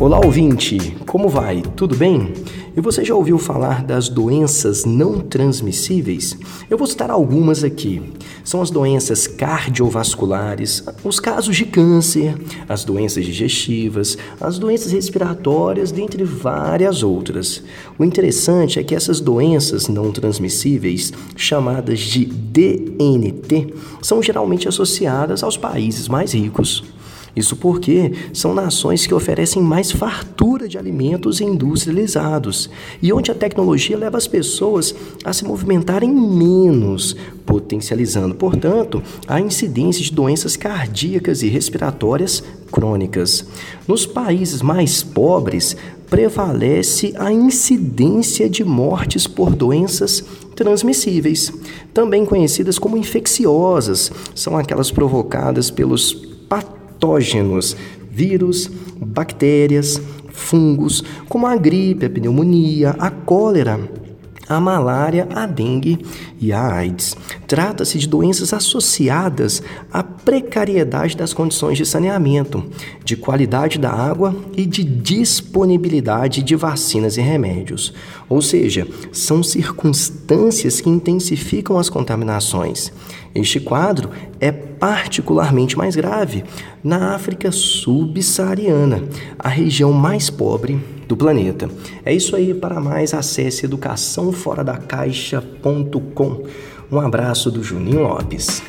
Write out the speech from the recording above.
Olá, ouvinte! Como vai? Tudo bem? E você já ouviu falar das doenças não transmissíveis? Eu vou citar algumas aqui. São as doenças cardiovasculares, os casos de câncer, as doenças digestivas, as doenças respiratórias, dentre várias outras. O interessante é que essas doenças não transmissíveis, chamadas de DNT, são geralmente associadas aos países mais ricos. Isso porque são nações que oferecem mais fartura de alimentos industrializados e onde a tecnologia leva as pessoas a se movimentarem menos, potencializando, portanto, a incidência de doenças cardíacas e respiratórias crônicas. Nos países mais pobres, prevalece a incidência de mortes por doenças transmissíveis, também conhecidas como infecciosas, são aquelas provocadas pelos patógenos patógenos, vírus, bactérias, fungos, como a gripe, a pneumonia, a cólera, a malária, a dengue e a AIDS. Trata-se de doenças associadas à precariedade das condições de saneamento, de qualidade da água e de disponibilidade de vacinas e remédios. Ou seja, são circunstâncias que intensificam as contaminações. Este quadro é particularmente mais grave na África subsaariana, a região mais pobre do planeta. É isso aí, para mais acesse educaçãoforadacaixa.com. Um abraço do Juninho Lopes.